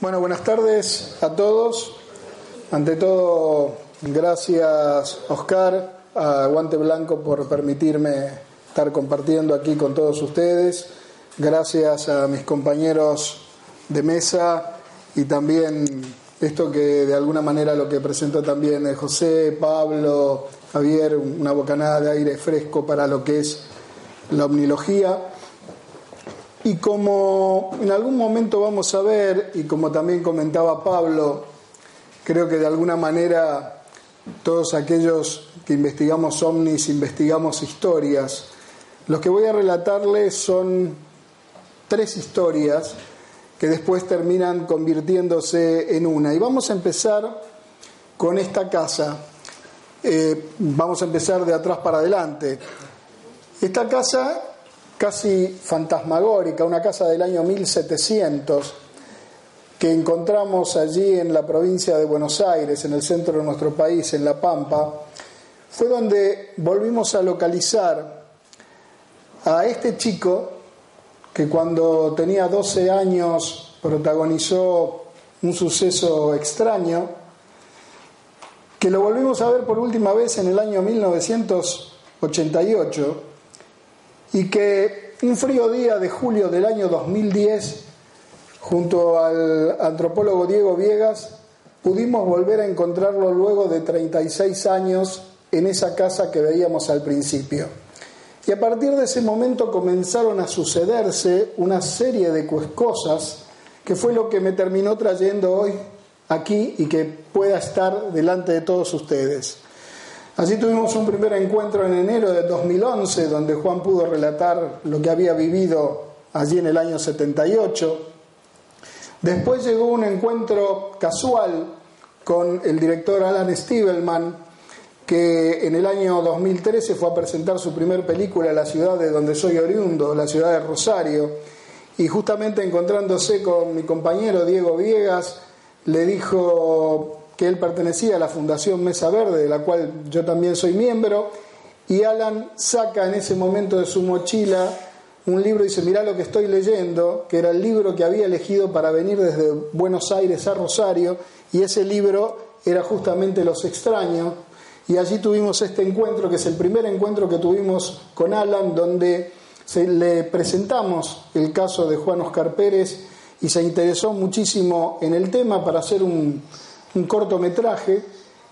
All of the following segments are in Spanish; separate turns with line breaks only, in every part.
Bueno, buenas tardes a todos. Ante todo, gracias Oscar, a Guante Blanco por permitirme estar compartiendo aquí con todos ustedes. Gracias a mis compañeros de mesa y también esto que de alguna manera lo que presentó también José, Pablo, Javier, una bocanada de aire fresco para lo que es la omnilogía. Y como en algún momento vamos a ver, y como también comentaba Pablo, creo que de alguna manera todos aquellos que investigamos ovnis, investigamos historias, los que voy a relatarles son tres historias que después terminan convirtiéndose en una. Y vamos a empezar con esta casa. Eh, vamos a empezar de atrás para adelante. Esta casa casi fantasmagórica, una casa del año 1700 que encontramos allí en la provincia de Buenos Aires, en el centro de nuestro país, en La Pampa, fue donde volvimos a localizar a este chico que cuando tenía 12 años protagonizó un suceso extraño, que lo volvimos a ver por última vez en el año 1988 y que un frío día de julio del año 2010, junto al antropólogo Diego Viegas, pudimos volver a encontrarlo luego de 36 años en esa casa que veíamos al principio. Y a partir de ese momento comenzaron a sucederse una serie de cosas que fue lo que me terminó trayendo hoy aquí y que pueda estar delante de todos ustedes. Así tuvimos un primer encuentro en enero de 2011, donde Juan pudo relatar lo que había vivido allí en el año 78. Después llegó un encuentro casual con el director Alan Stiebelman, que en el año 2013 fue a presentar su primer película en la ciudad de donde soy oriundo, la ciudad de Rosario, y justamente encontrándose con mi compañero Diego Viegas, le dijo que él pertenecía a la Fundación Mesa Verde, de la cual yo también soy miembro, y Alan saca en ese momento de su mochila un libro y dice, mirá lo que estoy leyendo, que era el libro que había elegido para venir desde Buenos Aires a Rosario, y ese libro era justamente Los extraños, y allí tuvimos este encuentro, que es el primer encuentro que tuvimos con Alan, donde se, le presentamos el caso de Juan Oscar Pérez y se interesó muchísimo en el tema para hacer un, cortometraje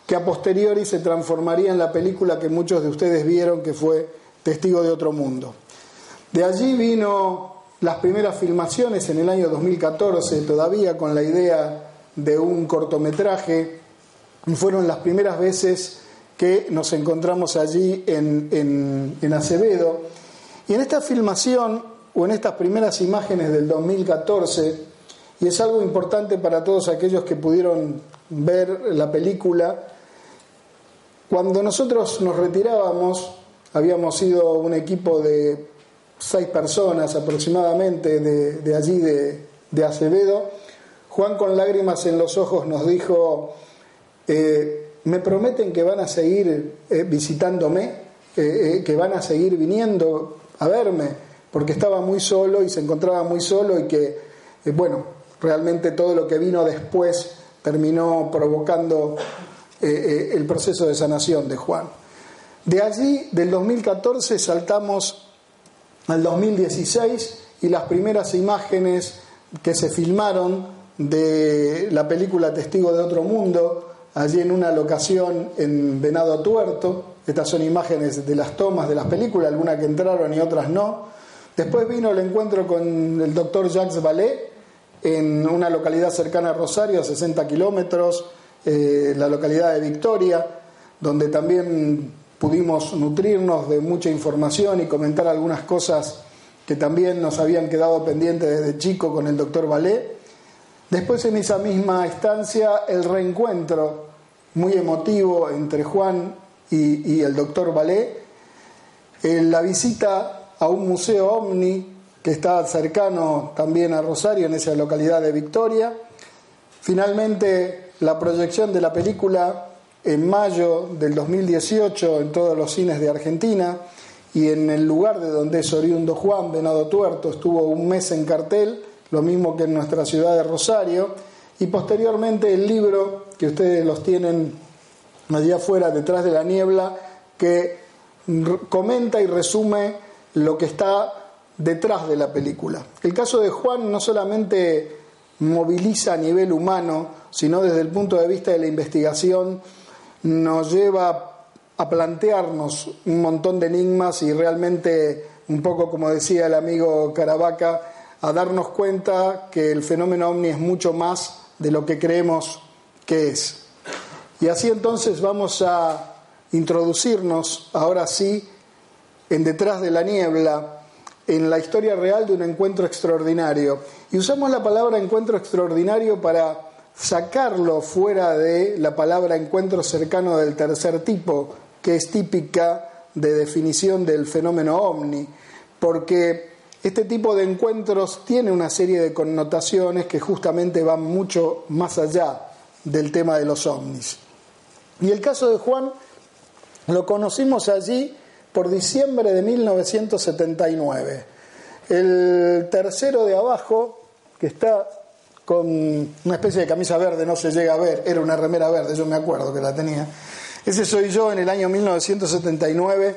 que a posteriori se transformaría en la película que muchos de ustedes vieron, que fue Testigo de otro mundo. De allí vino las primeras filmaciones en el año 2014, todavía con la idea de un cortometraje, fueron las primeras veces que nos encontramos allí en, en, Acevedo. Y en esta filmación, o en estas primeras imágenes del 2014, y es algo importante para todos aquellos que pudieron ver la película, cuando nosotros nos retirábamos, habíamos sido un equipo de seis personas aproximadamente de, de allí de, de, Acevedo, Juan con lágrimas en los ojos nos dijo, eh, me prometen que van a seguir eh, visitándome, eh, eh, que van a seguir viniendo a verme, porque estaba muy solo y se encontraba muy solo y que, bueno, realmente todo lo que vino después terminó provocando el proceso de sanación de Juan. De allí, del 2014, saltamos al 2016 y las primeras imágenes que se filmaron de la película Testigo de otro mundo, allí en una locación en Venado Tuerto. Estas son imágenes de las tomas de las películas, algunas que entraron y otras no. Después vino el encuentro con el doctor Jacques Vallée en una localidad cercana a Rosario, a 60 kilómetros, eh, la localidad de Victoria, donde también pudimos nutrirnos de mucha información y comentar algunas cosas que también nos habían quedado pendientes desde chico con el doctor Vallée. Después en esa misma instancia el reencuentro muy emotivo entre Juan y, el doctor Valé, la visita a un museo ovni que está cercano también a Rosario, en esa localidad de Victoria, finalmente la proyección de la película en mayo del 2018 en todos los cines de Argentina y en el lugar de donde es oriundo Juan, Venado Tuerto, estuvo un mes en cartel, lo mismo que en nuestra ciudad de Rosario, y posteriormente el libro que ustedes los tienen allá afuera detrás de la niebla, que comenta y resume lo que está detrás de la película. El caso de Juan no solamente moviliza a nivel humano, sino desde el punto de vista de la investigación, nos lleva a plantearnos un montón de enigmas y realmente, un poco como decía el amigo Caravaca, a darnos cuenta que el fenómeno ovni es mucho más de lo que creemos que es. Y así entonces vamos a introducirnos ahora sí en Detrás de la Niebla, en la historia real de un encuentro extraordinario. Y usamos la palabra encuentro extraordinario para sacarlo fuera de la palabra encuentro cercano del tercer tipo, que es típica de definición del fenómeno ovni, porque este tipo de encuentros tiene una serie de connotaciones que justamente van mucho más allá del tema de los ovnis. Y el caso de Juan lo conocimos allí por diciembre de 1979. El tercero de abajo, que está con una especie de camisa verde, no se llega a ver, era una remera verde, yo me acuerdo que la tenía. Ese soy yo en el año 1979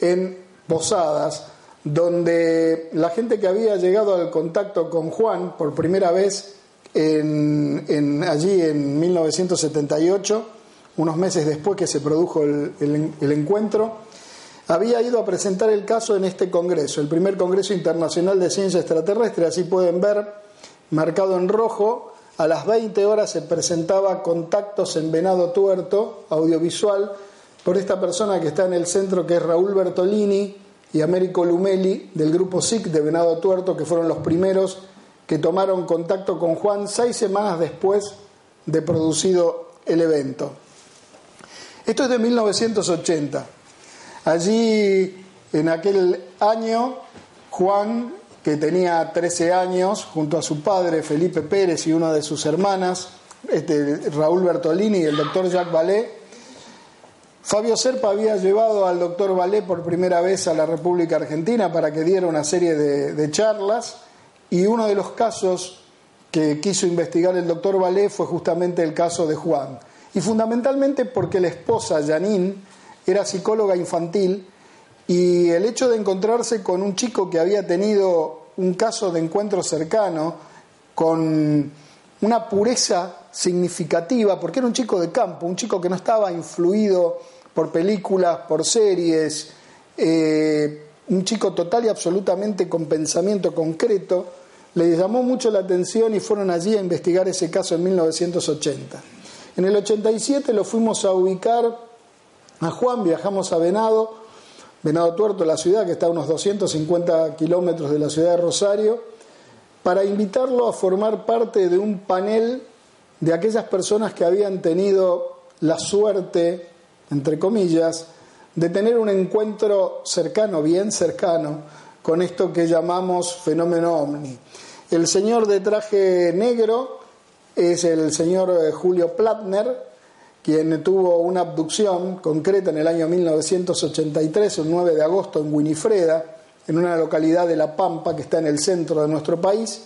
en Posadas, donde la gente que había llegado al contacto con Juan por primera vez allí en 1978, unos meses después que se produjo el encuentro, había ido a presentar el caso en este congreso, el primer Congreso Internacional de Ciencia Extraterrestre, así pueden ver, marcado en rojo, a las 20 horas se presentaba Contactos en Venado Tuerto, audiovisual, por esta persona que está en el centro, que es Raúl Bertolini y Américo Lumeli, del grupo SIC de Venado Tuerto, que fueron los primeros que tomaron contacto con Juan seis semanas después de producido el evento. Esto es de 1980. Allí, en aquel año, Juan que tenía 13 años, junto a su padre Felipe Pérez y una de sus hermanas, este, Raúl Bertolini y el doctor Jacques Vallée. Fabio Serpa había llevado al doctor Vallée por primera vez a la República Argentina para que diera una serie de, charlas y uno de los casos que quiso investigar el doctor Vallée fue justamente el caso de Juan. Y fundamentalmente porque la esposa, Janine, era psicóloga infantil y el hecho de encontrarse con un chico que había tenido un caso de encuentro cercano, con una pureza significativa, porque era un chico de campo, un chico que no estaba influido por películas, por series, eh, un chico total y absolutamente con pensamiento concreto, le llamó mucho la atención y fueron allí a investigar ese caso en 1980. En el 87 lo fuimos a ubicar a Juan, viajamos a Venado, Venado Tuerto, la ciudad que está a unos 250 kilómetros de la ciudad de Rosario, para invitarlo a formar parte de un panel de aquellas personas que habían tenido la suerte, entre comillas, de tener un encuentro cercano, bien cercano, con esto que llamamos fenómeno ovni. El señor de traje negro es el señor eh, Julio Platner, quien tuvo una abducción concreta en el año 1983, el 9 de agosto, en Winifreda, en una localidad de La Pampa que está en el centro de nuestro país,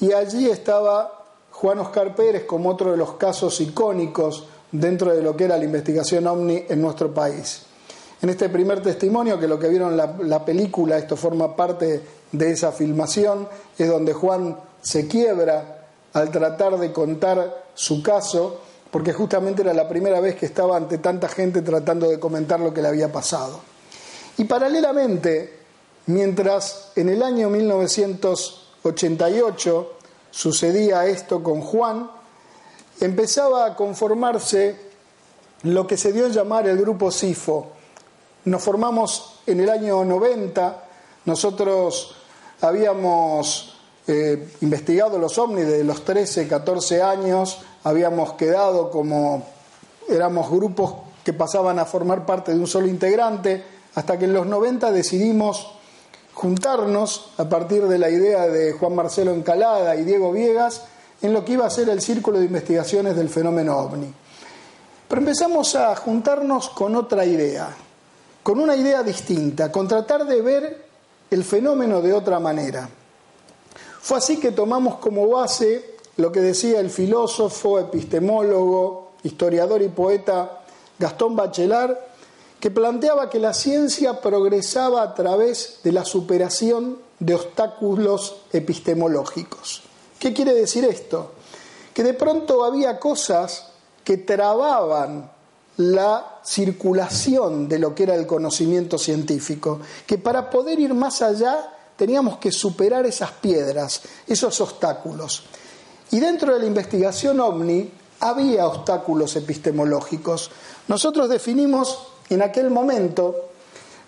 y allí estaba Juan Oscar Pérez como otro de los casos icónicos dentro de lo que era la investigación ovni en nuestro país. En este primer testimonio, que lo que vieron la, la película, esto forma parte de esa filmación, es donde Juan se quiebra al tratar de contar su caso porque justamente era la primera vez que estaba ante tanta gente tratando de comentar lo que le había pasado. Y paralelamente, mientras en el año 1988 sucedía esto con Juan, empezaba a conformarse lo que se dio a llamar el grupo SIFO. Nos formamos en el año 90, nosotros habíamos eh, investigado los ovnis de los 13, 14 años, habíamos quedado como éramos grupos que pasaban a formar parte de un solo integrante, hasta que en los 90 decidimos juntarnos a partir de la idea de Juan Marcelo Encalada y Diego Viegas en lo que iba a ser el Círculo de Investigaciones del Fenómeno OVNI. Pero empezamos a juntarnos con otra idea, con una idea distinta, con tratar de ver el fenómeno de otra manera. Fue así que tomamos como base lo que decía el filósofo, epistemólogo, historiador y poeta Gastón Bachelard, que planteaba que la ciencia progresaba a través de la superación de obstáculos epistemológicos. ¿Qué quiere decir esto? Que de pronto había cosas que trababan la circulación de lo que era el conocimiento científico, que para poder ir más allá teníamos que superar esas piedras, esos obstáculos. Y dentro de la investigación OVNI había obstáculos epistemológicos. Nosotros definimos en aquel momento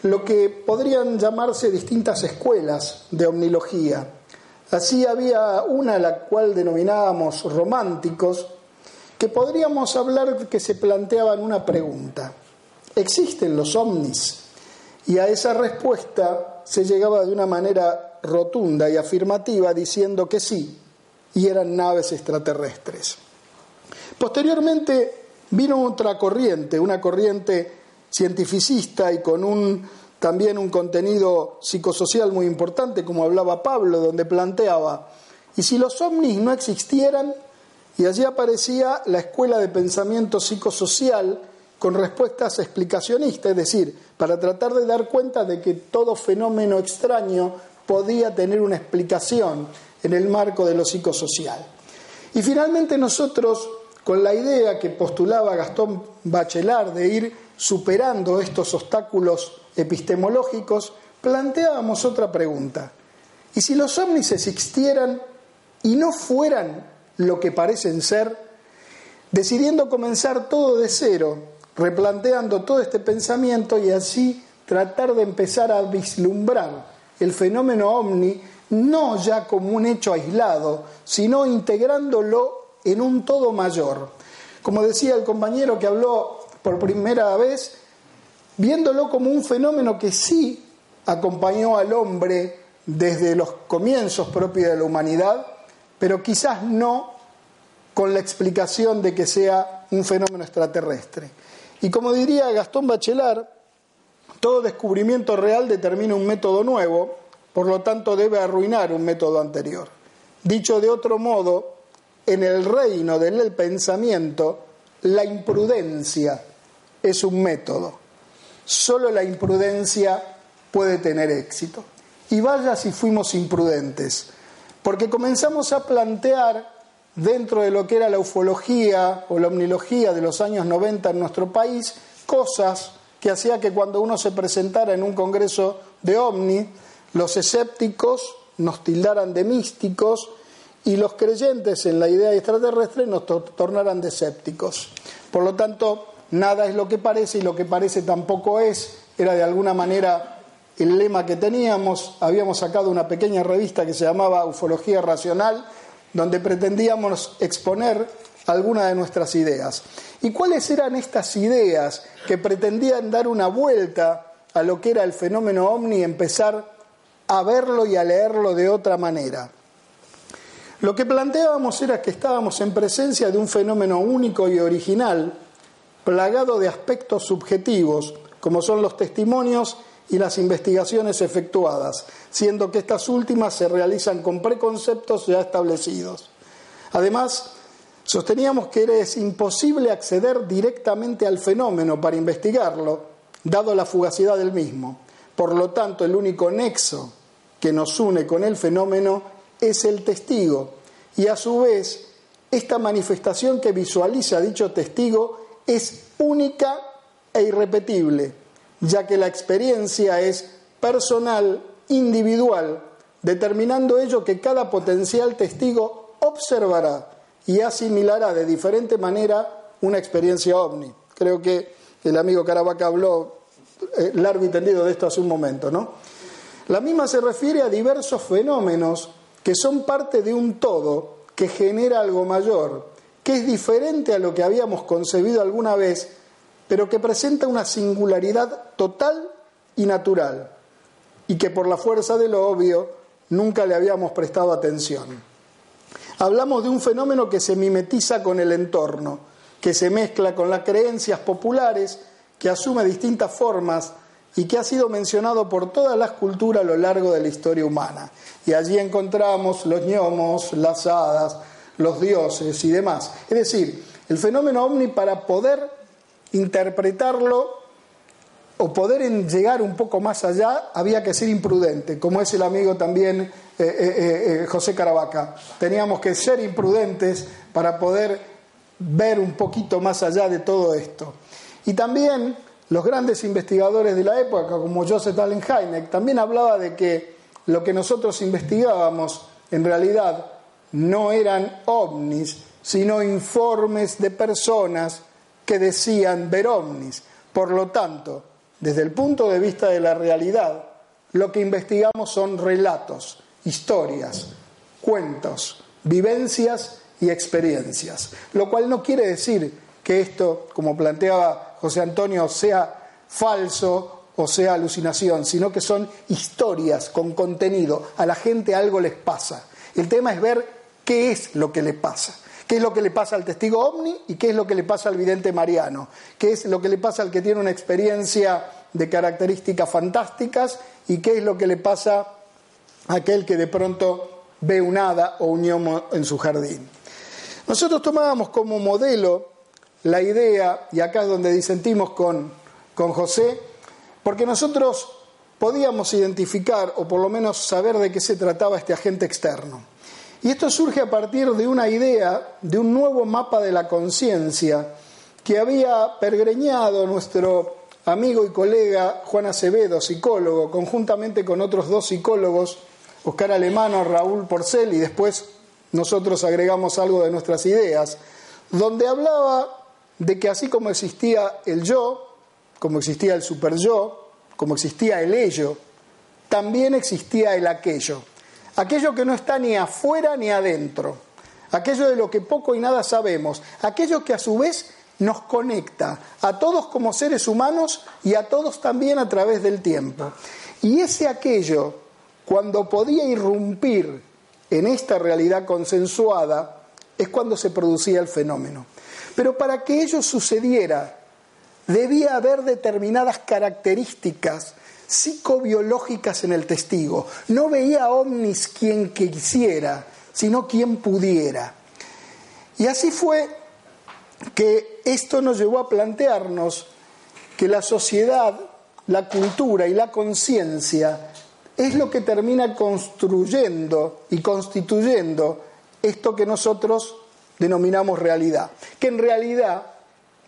lo que podrían llamarse distintas escuelas de omnilogía. Así había una a la cual denominábamos románticos, que podríamos hablar que se planteaban una pregunta. ¿Existen los ovnis? Y a esa respuesta se llegaba de una manera rotunda y afirmativa diciendo que sí, y eran naves extraterrestres. Posteriormente vino otra corriente, una corriente cientificista y con un, también un contenido psicosocial muy importante, como hablaba Pablo, donde planteaba, ¿y si los ovnis no existieran? Y allí aparecía la escuela de pensamiento psicosocial con respuestas explicacionistas, es decir, para tratar de dar cuenta de que todo fenómeno extraño podía tener una explicación en el marco de lo psicosocial. Y finalmente nosotros, con la idea que postulaba Gastón Bachelard de ir superando estos obstáculos epistemológicos, planteábamos otra pregunta. ¿Y si los ovnis existieran y no fueran lo que parecen ser, decidiendo comenzar todo de cero, replanteando todo este pensamiento y así tratar de empezar a vislumbrar el fenómeno ovni no ya como un hecho aislado, sino integrándolo en un todo mayor. Como decía el compañero que habló por primera vez, viéndolo como un fenómeno que sí acompañó al hombre desde los comienzos propios de la humanidad, pero quizás no con la explicación de que sea un fenómeno extraterrestre. Y como diría Gastón Bachelard, todo descubrimiento real determina un método nuevo, por lo tanto debe arruinar un método anterior. Dicho de otro modo, en el reino del pensamiento, la imprudencia es un método. Solo la imprudencia puede tener éxito. Y vaya si fuimos imprudentes, porque comenzamos a plantear dentro de lo que era la ufología o la omnilogía de los años 90 en nuestro país, cosas que hacía que cuando uno se presentara en un congreso de ovni, los escépticos nos tildaran de místicos y los creyentes en la idea extraterrestre nos tornaran de escépticos. Por lo tanto, nada es lo que parece y lo que parece tampoco es. Era de alguna manera el lema que teníamos. Habíamos sacado una pequeña revista que se llamaba Ufología Racional donde pretendíamos exponer algunas de nuestras ideas. ¿Y cuáles eran estas ideas que pretendían dar una vuelta a lo que era el fenómeno ovni y empezar a verlo y a leerlo de otra manera? Lo que planteábamos era que estábamos en presencia de un fenómeno único y original, plagado de aspectos subjetivos, como son los testimonios y las investigaciones efectuadas, siendo que estas últimas se realizan con preconceptos ya establecidos. Además, sosteníamos que es imposible acceder directamente al fenómeno para investigarlo, dado la fugacidad del mismo. Por lo tanto, el único nexo que nos une con el fenómeno es el testigo, y a su vez, esta manifestación que visualiza dicho testigo es única e irrepetible ya que la experiencia es personal, individual, determinando ello que cada potencial testigo observará y asimilará de diferente manera una experiencia ovni. Creo que el amigo Caravaca habló eh, largo y tendido de esto hace un momento, ¿no? La misma se refiere a diversos fenómenos que son parte de un todo que genera algo mayor, que es diferente a lo que habíamos concebido alguna vez pero que presenta una singularidad total y natural, y que por la fuerza de lo obvio nunca le habíamos prestado atención. Hablamos de un fenómeno que se mimetiza con el entorno, que se mezcla con las creencias populares, que asume distintas formas y que ha sido mencionado por todas las culturas a lo largo de la historia humana. Y allí encontramos los gnomos, las hadas, los dioses y demás. Es decir, el fenómeno ovni para poder interpretarlo o poder llegar un poco más allá había que ser imprudente, como es el amigo también eh, eh, eh, José Caravaca. Teníamos que ser imprudentes para poder ver un poquito más allá de todo esto. Y también los grandes investigadores de la época, como Joseph Allen también hablaba de que lo que nosotros investigábamos en realidad no eran ovnis, sino informes de personas que decían ver ovnis. Por lo tanto, desde el punto de vista de la realidad, lo que investigamos son relatos, historias, cuentos, vivencias y experiencias, lo cual no quiere decir que esto, como planteaba José Antonio, sea falso o sea alucinación, sino que son historias con contenido. A la gente algo les pasa. El tema es ver qué es lo que le pasa. ¿Qué es lo que le pasa al testigo ovni y qué es lo que le pasa al vidente mariano? ¿Qué es lo que le pasa al que tiene una experiencia de características fantásticas y qué es lo que le pasa a aquel que de pronto ve un hada o un gnomo en su jardín? Nosotros tomábamos como modelo la idea, y acá es donde disentimos con, con José, porque nosotros podíamos identificar o por lo menos saber de qué se trataba este agente externo. Y esto surge a partir de una idea de un nuevo mapa de la conciencia que había pergreñado nuestro amigo y colega Juan Acevedo, psicólogo, conjuntamente con otros dos psicólogos, Oscar Alemano, Raúl Porcel, y después nosotros agregamos algo de nuestras ideas, donde hablaba de que así como existía el yo, como existía el super yo, como existía el ello, también existía el aquello. Aquello que no está ni afuera ni adentro. Aquello de lo que poco y nada sabemos. Aquello que a su vez nos conecta a todos como seres humanos y a todos también a través del tiempo. Y ese aquello, cuando podía irrumpir en esta realidad consensuada, es cuando se producía el fenómeno. Pero para que ello sucediera, debía haber determinadas características psicobiológicas en el testigo. No veía ovnis quien quisiera, sino quien pudiera. Y así fue que esto nos llevó a plantearnos que la sociedad, la cultura y la conciencia es lo que termina construyendo y constituyendo esto que nosotros denominamos realidad, que en realidad,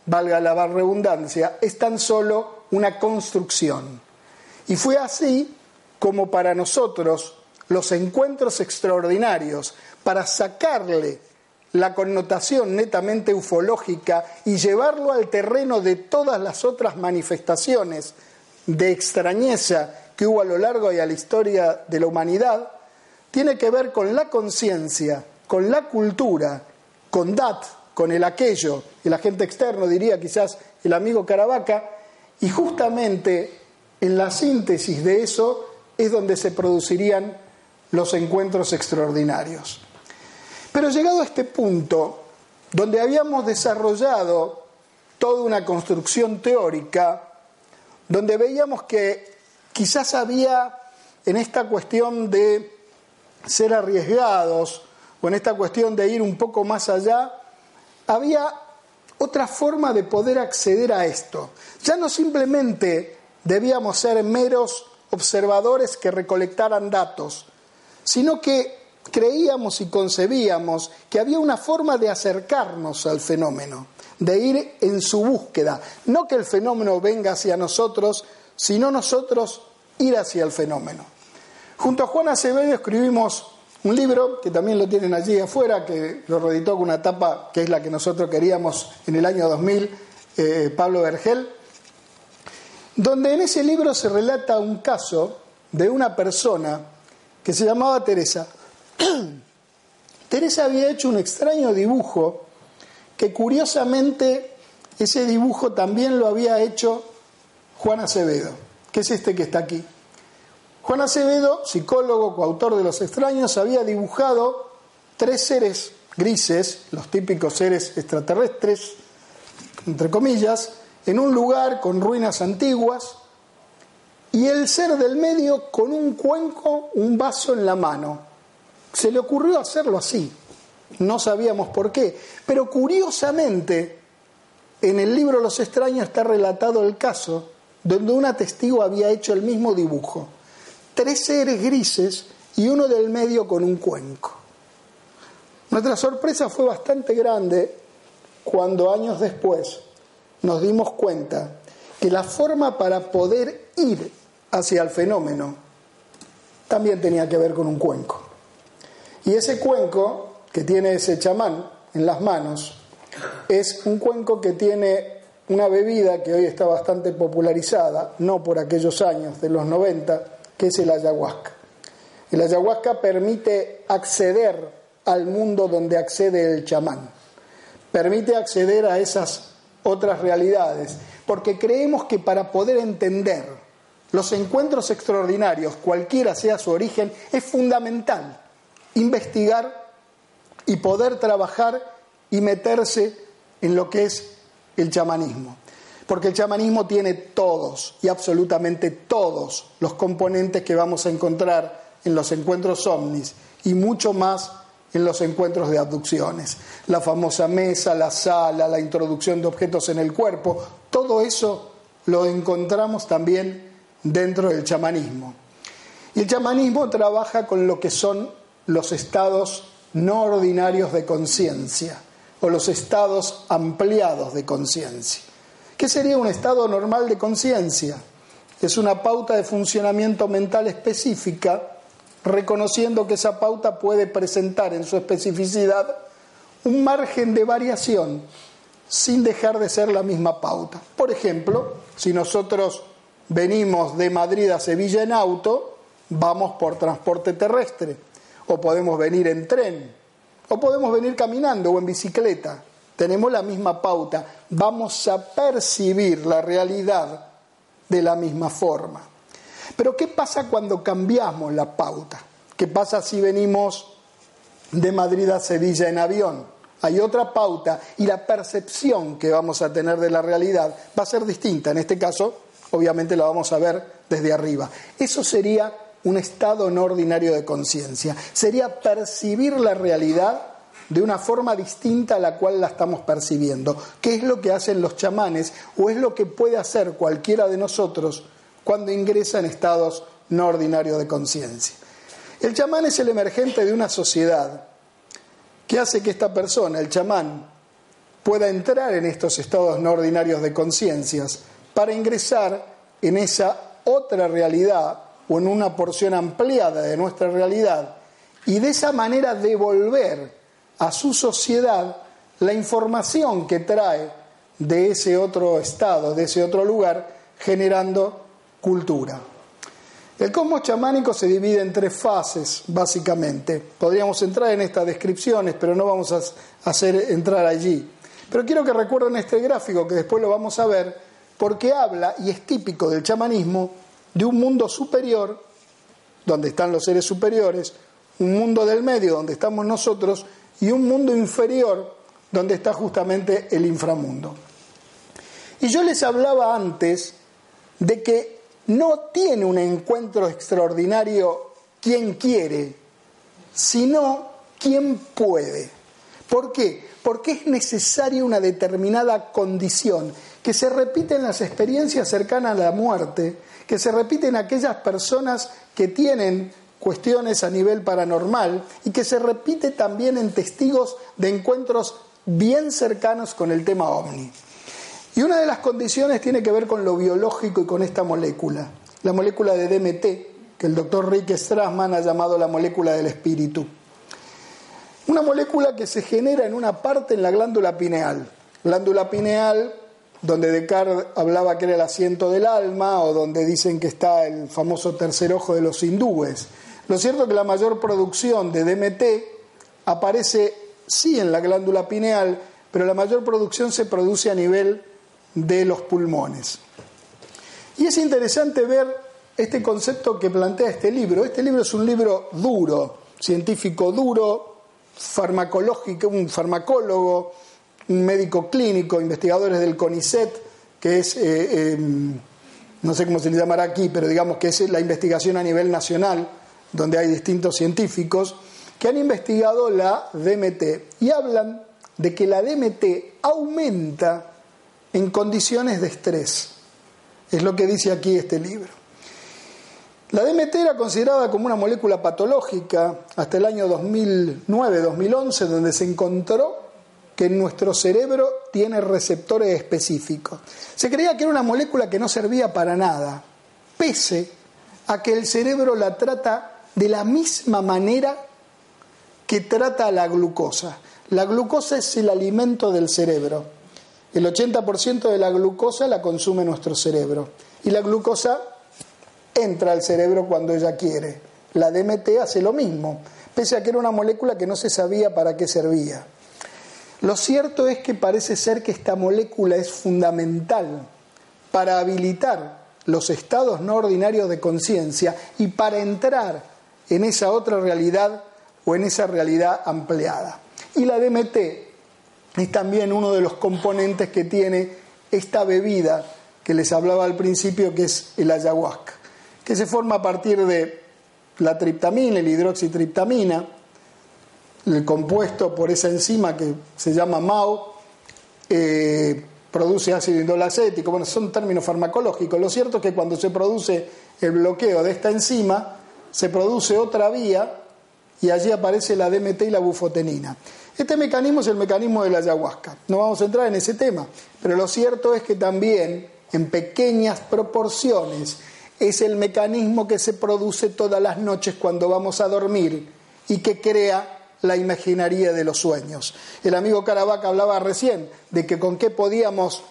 valga la redundancia, es tan solo una construcción. Y fue así como para nosotros los encuentros extraordinarios, para sacarle la connotación netamente ufológica y llevarlo al terreno de todas las otras manifestaciones de extrañeza que hubo a lo largo y a la historia de la humanidad, tiene que ver con la conciencia, con la cultura con DAT, con el aquello, el agente externo, diría quizás el amigo Caravaca, y justamente en la síntesis de eso es donde se producirían los encuentros extraordinarios. Pero llegado a este punto, donde habíamos desarrollado toda una construcción teórica, donde veíamos que quizás había en esta cuestión de ser arriesgados, con esta cuestión de ir un poco más allá, había otra forma de poder acceder a esto. Ya no simplemente debíamos ser meros observadores que recolectaran datos, sino que creíamos y concebíamos que había una forma de acercarnos al fenómeno, de ir en su búsqueda, no que el fenómeno venga hacia nosotros, sino nosotros ir hacia el fenómeno. Junto a Juan Acevedo escribimos un libro que también lo tienen allí afuera, que lo reeditó con una tapa que es la que nosotros queríamos en el año 2000, eh, Pablo Vergel, donde en ese libro se relata un caso de una persona que se llamaba Teresa. Teresa había hecho un extraño dibujo que curiosamente ese dibujo también lo había hecho Juan Acevedo, que es este que está aquí. Juan Acevedo, psicólogo, coautor de Los extraños, había dibujado tres seres grises, los típicos seres extraterrestres, entre comillas, en un lugar con ruinas antiguas y el ser del medio con un cuenco, un vaso en la mano. Se le ocurrió hacerlo así. No sabíamos por qué. Pero curiosamente, en el libro Los extraños está relatado el caso donde una testigo había hecho el mismo dibujo. Tres seres grises y uno del medio con un cuenco. Nuestra sorpresa fue bastante grande cuando años después nos dimos cuenta que la forma para poder ir hacia el fenómeno también tenía que ver con un cuenco. Y ese cuenco que tiene ese chamán en las manos es un cuenco que tiene una bebida que hoy está bastante popularizada, no por aquellos años de los 90, que es el ayahuasca. El ayahuasca permite acceder al mundo donde accede el chamán, permite acceder a esas otras realidades, porque creemos que para poder entender los encuentros extraordinarios, cualquiera sea su origen, es fundamental investigar y poder trabajar y meterse en lo que es el chamanismo. Porque el chamanismo tiene todos y absolutamente todos los componentes que vamos a encontrar en los encuentros ovnis y mucho más en los encuentros de abducciones. La famosa mesa, la sala, la introducción de objetos en el cuerpo, todo eso lo encontramos también dentro del chamanismo. Y el chamanismo trabaja con lo que son los estados no ordinarios de conciencia o los estados ampliados de conciencia. ¿Qué sería un estado normal de conciencia? Es una pauta de funcionamiento mental específica, reconociendo que esa pauta puede presentar en su especificidad un margen de variación sin dejar de ser la misma pauta. Por ejemplo, si nosotros venimos de Madrid a Sevilla en auto, vamos por transporte terrestre, o podemos venir en tren, o podemos venir caminando o en bicicleta. Tenemos la misma pauta, vamos a percibir la realidad de la misma forma. Pero ¿qué pasa cuando cambiamos la pauta? ¿Qué pasa si venimos de Madrid a Sevilla en avión? Hay otra pauta y la percepción que vamos a tener de la realidad va a ser distinta. En este caso, obviamente la vamos a ver desde arriba. Eso sería un estado no ordinario de conciencia. Sería percibir la realidad de una forma distinta a la cual la estamos percibiendo. ¿Qué es lo que hacen los chamanes o es lo que puede hacer cualquiera de nosotros cuando ingresa en estados no ordinarios de conciencia? El chamán es el emergente de una sociedad que hace que esta persona, el chamán, pueda entrar en estos estados no ordinarios de conciencias para ingresar en esa otra realidad o en una porción ampliada de nuestra realidad y de esa manera devolver a su sociedad la información que trae de ese otro estado, de ese otro lugar, generando cultura. El cosmos chamánico se divide en tres fases, básicamente. Podríamos entrar en estas descripciones, pero no vamos a hacer entrar allí. Pero quiero que recuerden este gráfico, que después lo vamos a ver, porque habla, y es típico del chamanismo, de un mundo superior, donde están los seres superiores, un mundo del medio, donde estamos nosotros, y un mundo inferior, donde está justamente el inframundo. Y yo les hablaba antes de que no tiene un encuentro extraordinario quien quiere, sino quien puede. ¿Por qué? Porque es necesaria una determinada condición que se repite en las experiencias cercanas a la muerte, que se repite en aquellas personas que tienen cuestiones a nivel paranormal y que se repite también en testigos de encuentros bien cercanos con el tema ovni. Y una de las condiciones tiene que ver con lo biológico y con esta molécula, la molécula de DMT, que el doctor Rick Strassman ha llamado la molécula del espíritu. Una molécula que se genera en una parte en la glándula pineal. Glándula pineal, donde Descartes hablaba que era el asiento del alma, o donde dicen que está el famoso tercer ojo de los hindúes. Lo cierto es que la mayor producción de DMT aparece sí en la glándula pineal, pero la mayor producción se produce a nivel de los pulmones. Y es interesante ver este concepto que plantea este libro. Este libro es un libro duro, científico duro, farmacológico, un farmacólogo un médico clínico, investigadores del CONICET, que es, eh, em, no sé cómo se le llamará aquí, pero digamos que es la investigación a nivel nacional, donde hay distintos científicos, que han investigado la DMT y hablan de que la DMT aumenta en condiciones de estrés. Es lo que dice aquí este libro. La DMT era considerada como una molécula patológica hasta el año 2009-2011, donde se encontró que nuestro cerebro tiene receptores específicos. Se creía que era una molécula que no servía para nada, pese a que el cerebro la trata de la misma manera que trata la glucosa. La glucosa es el alimento del cerebro. El 80% de la glucosa la consume nuestro cerebro. Y la glucosa entra al cerebro cuando ella quiere. La DMT hace lo mismo, pese a que era una molécula que no se sabía para qué servía. Lo cierto es que parece ser que esta molécula es fundamental para habilitar los estados no ordinarios de conciencia y para entrar en esa otra realidad o en esa realidad ampliada. Y la DMT es también uno de los componentes que tiene esta bebida que les hablaba al principio, que es el ayahuasca, que se forma a partir de la triptamina, el hidroxitriptamina, el compuesto por esa enzima que se llama MAO, eh, produce ácido indolacético, bueno, son términos farmacológicos. Lo cierto es que cuando se produce el bloqueo de esta enzima, se produce otra vía y allí aparece la DMT y la bufotenina. Este mecanismo es el mecanismo de la ayahuasca. No vamos a entrar en ese tema, pero lo cierto es que también en pequeñas proporciones es el mecanismo que se produce todas las noches cuando vamos a dormir y que crea la imaginaría de los sueños. El amigo Caravaca hablaba recién de que con qué podíamos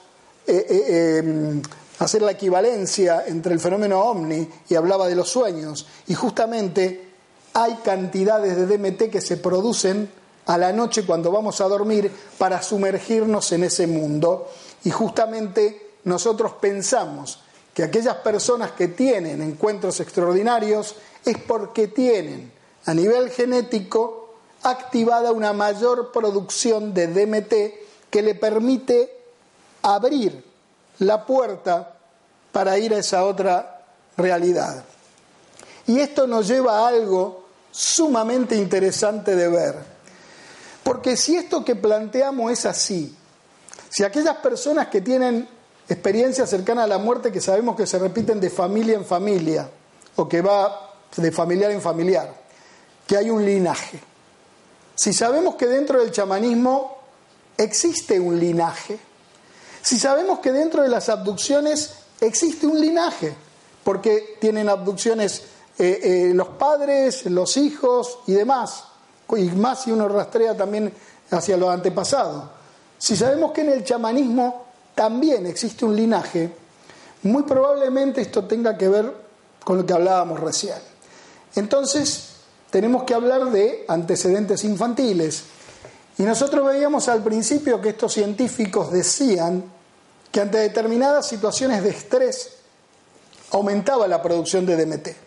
eh, eh, em, hacer la equivalencia entre el fenómeno ovni y hablaba de los sueños. Y justamente hay cantidades de DMT que se producen a la noche cuando vamos a dormir para sumergirnos en ese mundo. Y justamente nosotros pensamos que aquellas personas que tienen encuentros extraordinarios es porque tienen a nivel genético activada una mayor producción de DMT que le permite abrir la puerta para ir a esa otra realidad. Y esto nos lleva a algo sumamente interesante de ver. Porque si esto que planteamos es así, si aquellas personas que tienen experiencias cercanas a la muerte que sabemos que se repiten de familia en familia, o que va de familiar en familiar, que hay un linaje. Si sabemos que dentro del chamanismo existe un linaje, si sabemos que dentro de las abducciones existe un linaje, porque tienen abducciones eh, eh, los padres, los hijos y demás, y más si uno rastrea también hacia los antepasados. Si sabemos que en el chamanismo también existe un linaje, muy probablemente esto tenga que ver con lo que hablábamos recién. Entonces, tenemos que hablar de antecedentes infantiles. Y nosotros veíamos al principio que estos científicos decían que ante determinadas situaciones de estrés aumentaba la producción de DMT.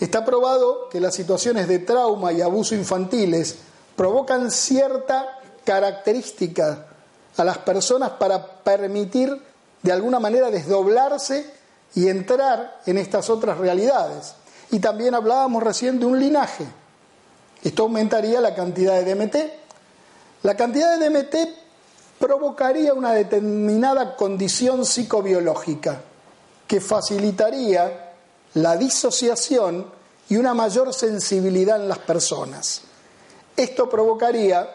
Está probado que las situaciones de trauma y abuso infantiles provocan cierta característica a las personas para permitir de alguna manera desdoblarse y entrar en estas otras realidades. Y también hablábamos recién de un linaje. Esto aumentaría la cantidad de DMT. La cantidad de DMT provocaría una determinada condición psicobiológica que facilitaría la disociación y una mayor sensibilidad en las personas. Esto provocaría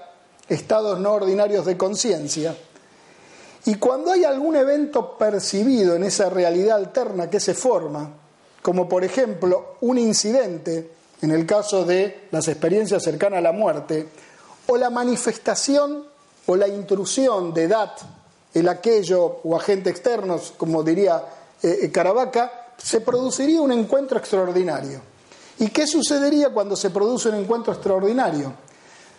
estados no ordinarios de conciencia. Y cuando hay algún evento percibido en esa realidad alterna que se forma, como por ejemplo un incidente, en el caso de las experiencias cercanas a la muerte, o la manifestación o la intrusión de edad, el aquello o agente externos, como diría eh, eh, Caravaca, se produciría un encuentro extraordinario. ¿Y qué sucedería cuando se produce un encuentro extraordinario?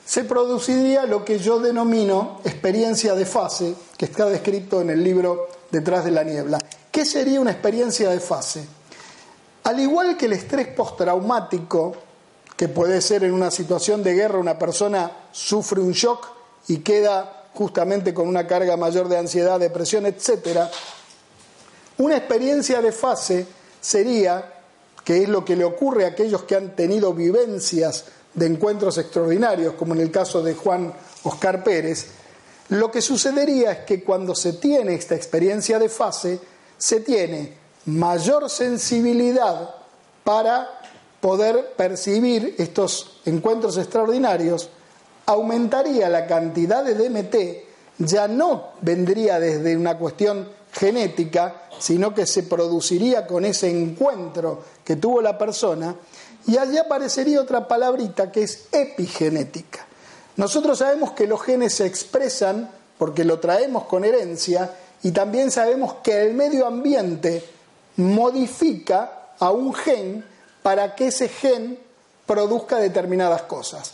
Se produciría lo que yo denomino experiencia de fase, que está descrito en el libro Detrás de la niebla. ¿Qué sería una experiencia de fase? Al igual que el estrés postraumático, que puede ser en una situación de guerra una persona sufre un shock y queda justamente con una carga mayor de ansiedad, depresión, etc. Una experiencia de fase sería, que es lo que le ocurre a aquellos que han tenido vivencias de encuentros extraordinarios, como en el caso de Juan Oscar Pérez, lo que sucedería es que cuando se tiene esta experiencia de fase, se tiene mayor sensibilidad para poder percibir estos encuentros extraordinarios, aumentaría la cantidad de DMT, ya no vendría desde una cuestión genética, sino que se produciría con ese encuentro que tuvo la persona, y allí aparecería otra palabrita que es epigenética. Nosotros sabemos que los genes se expresan porque lo traemos con herencia y también sabemos que el medio ambiente modifica a un gen para que ese gen produzca determinadas cosas.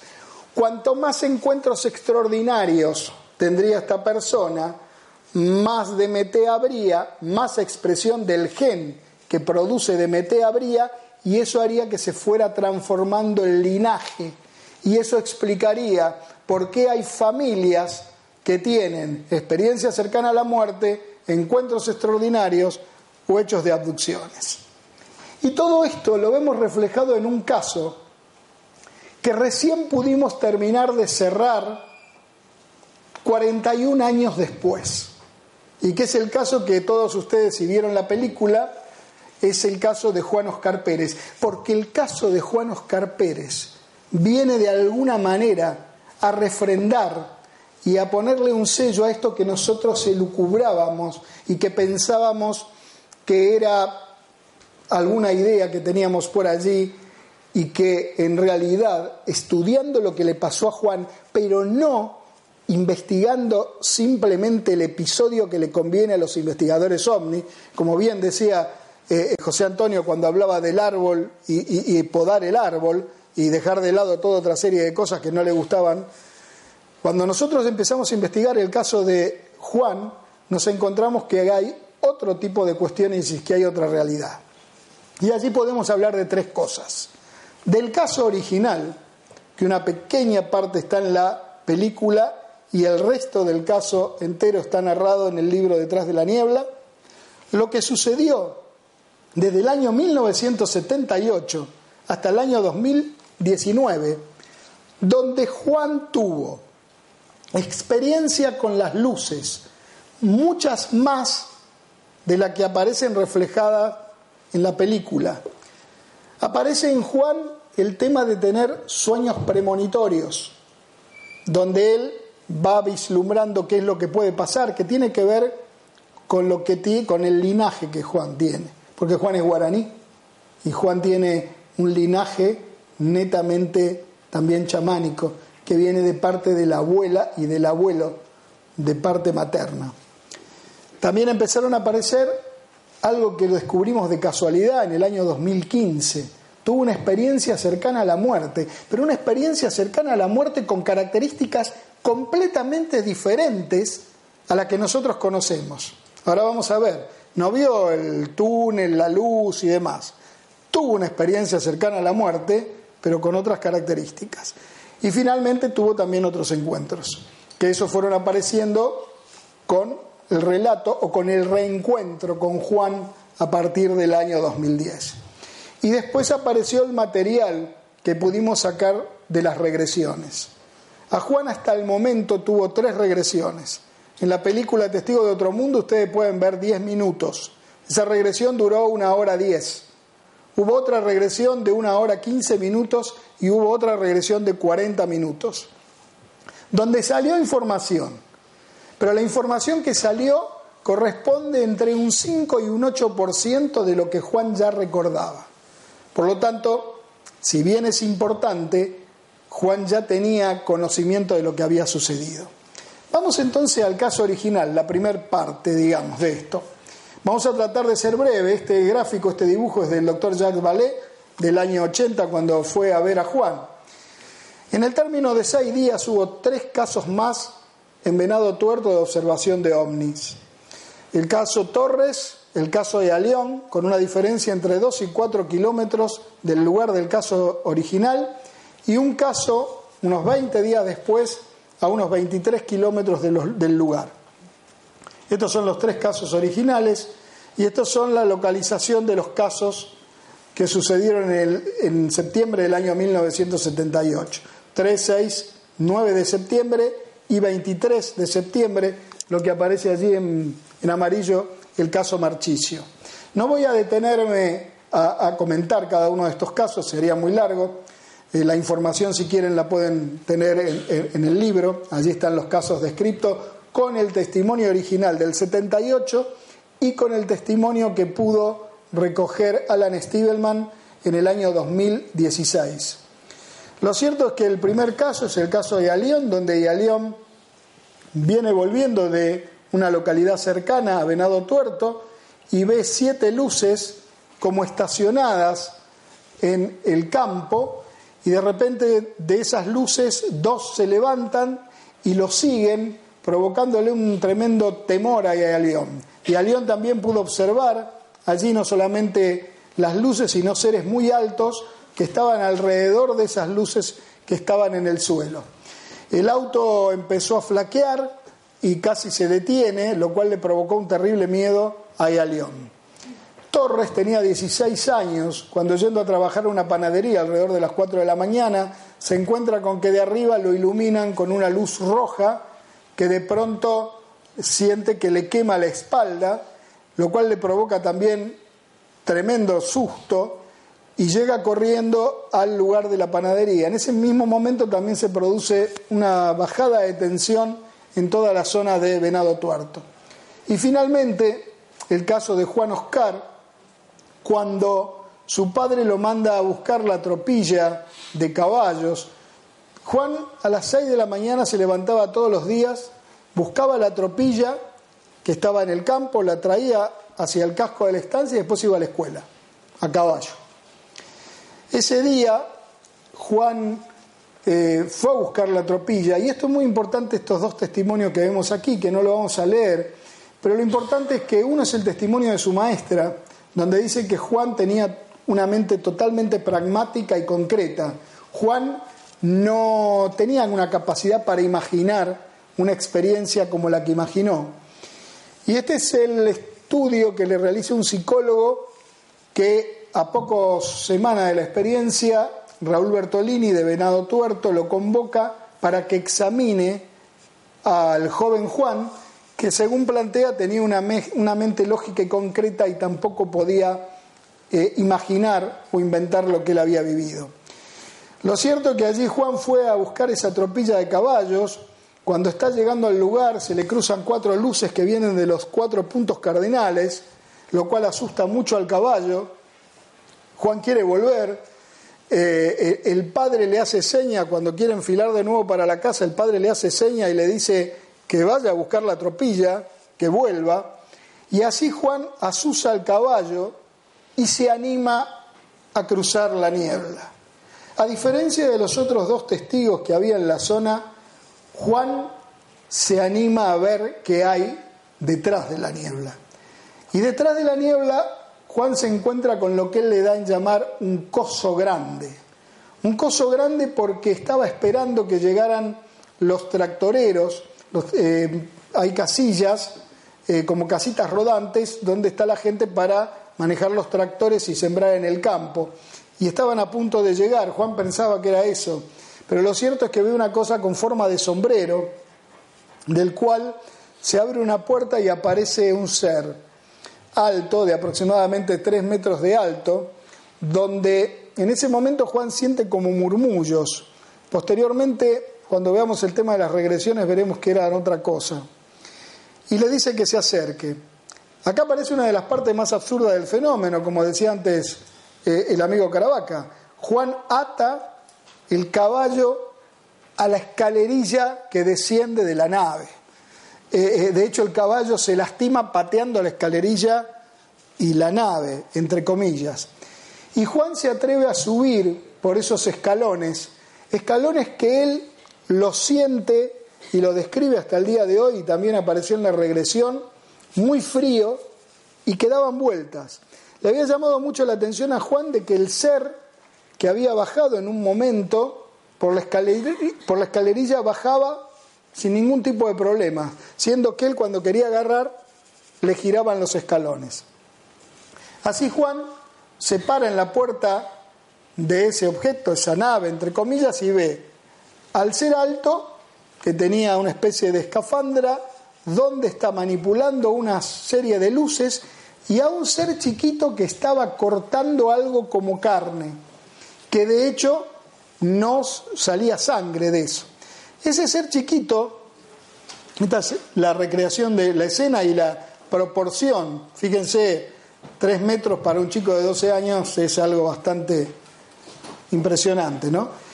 Cuanto más encuentros extraordinarios tendría esta persona, más DMT habría, más expresión del gen que produce DMT habría y eso haría que se fuera transformando el linaje. Y eso explicaría por qué hay familias que tienen experiencia cercana a la muerte, encuentros extraordinarios o hechos de abducciones. Y todo esto lo vemos reflejado en un caso que recién pudimos terminar de cerrar 41 años después, y que es el caso que todos ustedes, si vieron la película, es el caso de Juan Oscar Pérez, porque el caso de Juan Oscar Pérez viene de alguna manera a refrendar y a ponerle un sello a esto que nosotros elucubrábamos y que pensábamos que era alguna idea que teníamos por allí y que en realidad, estudiando lo que le pasó a Juan, pero no investigando simplemente el episodio que le conviene a los investigadores ovni, como bien decía eh, José Antonio cuando hablaba del árbol y, podar el árbol y dejar de lado toda otra serie de cosas que no le gustaban, cuando nosotros empezamos a investigar el caso de Juan, nos encontramos que hay otro tipo de cuestiones y que hay otra realidad. Y allí podemos hablar de tres cosas. Del caso original, que una pequeña parte está en la película y el resto del caso entero está narrado en el libro Detrás de la Niebla, lo que sucedió desde el año 1978 hasta el año 2019, donde Juan tuvo experiencia con las luces, muchas más de las que aparecen reflejadas en la película. Aparece en Juan el tema de tener sueños premonitorios, donde él va vislumbrando qué es lo que puede pasar, que tiene que ver con lo que con el linaje que Juan tiene porque Juan es guaraní y Juan tiene un linaje netamente también chamánico, que viene de parte de la abuela y del abuelo de parte materna. También empezaron a aparecer algo que descubrimos de casualidad en el año 2015. Tuvo una experiencia cercana a la muerte, pero una experiencia cercana a la muerte con características completamente diferentes a la que nosotros conocemos. Ahora vamos a ver no vio el túnel, la luz y demás. Tuvo una experiencia cercana a la muerte, pero con otras características. Y finalmente tuvo también otros encuentros, que esos fueron apareciendo con el relato o con el reencuentro con Juan a partir del año 2010. Y después apareció el material que pudimos sacar de las regresiones. A Juan hasta el momento tuvo tres regresiones. En la película Testigo de Otro Mundo ustedes pueden ver 10 minutos. Esa regresión duró una hora 10. Hubo otra regresión de una hora 15 minutos y hubo otra regresión de 40 minutos, donde salió información. Pero la información que salió corresponde entre un 5 y un 8% de lo que Juan ya recordaba. Por lo tanto, si bien es importante, Juan ya tenía conocimiento de lo que había sucedido. Vamos entonces al caso original, la primera parte, digamos, de esto. Vamos a tratar de ser breve. Este gráfico, este dibujo es del doctor Jacques Vallée del año 80 cuando fue a ver a Juan. En el término de seis días hubo tres casos más en Venado Tuerto de observación de ovnis. El caso Torres, el caso de Aleón, con una diferencia entre 2 y 4 kilómetros del lugar del caso original, y un caso, unos 20 días después, a unos 23 kilómetros del lugar. Estos son los tres casos originales y estos son la localización de los casos que sucedieron en, en septiembre del año 1978. 3, 6, 9 de septiembre y 23 de septiembre, lo que aparece allí en, amarillo, el caso Marchicio. No voy a detenerme a, comentar cada uno de estos casos, sería muy largo. Eh, la información, si quieren, la pueden tener en, el libro. Allí están los casos descritos con el testimonio original del 78 y con el testimonio que pudo recoger Alan Stiebelman en el año 2016. Lo cierto es que el primer caso es el caso de Alión, donde Yalión viene volviendo de una localidad cercana a Venado Tuerto y ve siete luces como estacionadas en el campo y de repente de esas luces dos se levantan y lo siguen provocándole un tremendo temor a Alión. Y Alión también pudo observar allí no solamente las luces, sino seres muy altos que estaban alrededor de esas luces que estaban en el suelo. El auto empezó a flaquear y casi se detiene, lo cual le provocó un terrible miedo a León. Torres tenía 16 años cuando yendo a trabajar a una panadería alrededor de las 4 de la mañana, se encuentra con que de arriba lo iluminan con una luz roja que de pronto siente que le quema la espalda, lo cual le provoca también tremendo susto y llega corriendo al lugar de la panadería. En ese mismo momento también se produce una bajada de tensión en toda la zona de Venado Tuerto. Y finalmente, el caso de Juan Oscar, cuando su padre lo manda a buscar la tropilla de caballos, Juan a las 6 de la mañana se levantaba todos los días, buscaba la tropilla que estaba en el campo, la traía hacia el casco de la estancia y después iba a la escuela, a caballo. Ese día Juan eh, fue a buscar la tropilla y esto es muy importante, estos dos testimonios que vemos aquí, que no lo vamos a leer, pero lo importante es que uno es el testimonio de su maestra, donde dice que Juan tenía una mente totalmente pragmática y concreta. Juan no tenía una capacidad para imaginar una experiencia como la que imaginó. Y este es el estudio que le realiza un psicólogo que a pocos semanas de la experiencia, Raúl Bertolini de Venado Tuerto lo convoca para que examine al joven Juan, que según plantea tenía una, mente lógica y concreta y tampoco podía eh, imaginar o inventar lo que él había vivido. Lo cierto es que allí Juan fue a buscar esa tropilla de caballos, cuando está llegando al lugar se le cruzan cuatro luces que vienen de los cuatro puntos cardinales, lo cual asusta mucho al caballo, Juan quiere volver, eh, el padre le hace seña cuando quiere enfilar de nuevo para la casa, el padre le hace seña y le dice que vaya a buscar la tropilla, que vuelva, y así Juan asusa al caballo y se anima a cruzar la niebla. A diferencia de los otros dos testigos que había en la zona, Juan se anima a ver qué hay detrás de la niebla. Y detrás de la niebla Juan se encuentra con lo que él le da en llamar un coso grande. Un coso grande porque estaba esperando que llegaran los tractoreros, eh, hay casillas eh, como casitas rodantes donde está la gente para manejar los tractores y sembrar en el campo. Y estaban a punto de llegar, Juan pensaba que era eso, pero lo cierto es que ve una cosa con forma de sombrero, del cual se abre una puerta y aparece un ser alto, de aproximadamente 3 metros de alto, donde en ese momento Juan siente como murmullos. Posteriormente, cuando veamos el tema de las regresiones, veremos que eran otra cosa. Y le dice que se acerque. Acá aparece una de las partes más absurdas del fenómeno, como decía antes eh, el amigo Caravaca. Juan ata el caballo a la escalerilla que desciende de la nave. Eh, eh, de hecho, el caballo se lastima pateando la escalerilla y la nave, entre comillas. Y Juan se atreve a subir por esos escalones, escalones que él lo siente y lo describe hasta el día de hoy, y también apareció en la regresión, muy frío y que daban vueltas. Le había llamado mucho la atención a Juan de que el ser que había bajado en un momento por la escalerilla, por la escalerilla bajaba sin ningún tipo de problema, siendo que él cuando quería agarrar le giraban los escalones. Así Juan se para en la puerta de ese objeto, esa nave, entre comillas, y ve al ser alto, que tenía una especie de escafandra, donde está manipulando una serie de luces, y a un ser chiquito que estaba cortando algo como carne, que de hecho no salía sangre de eso. Ese ser chiquito, esta es la recreación de la escena y la proporción, fíjense, tres metros para un chico de 12 años es algo bastante impresionante, ¿no?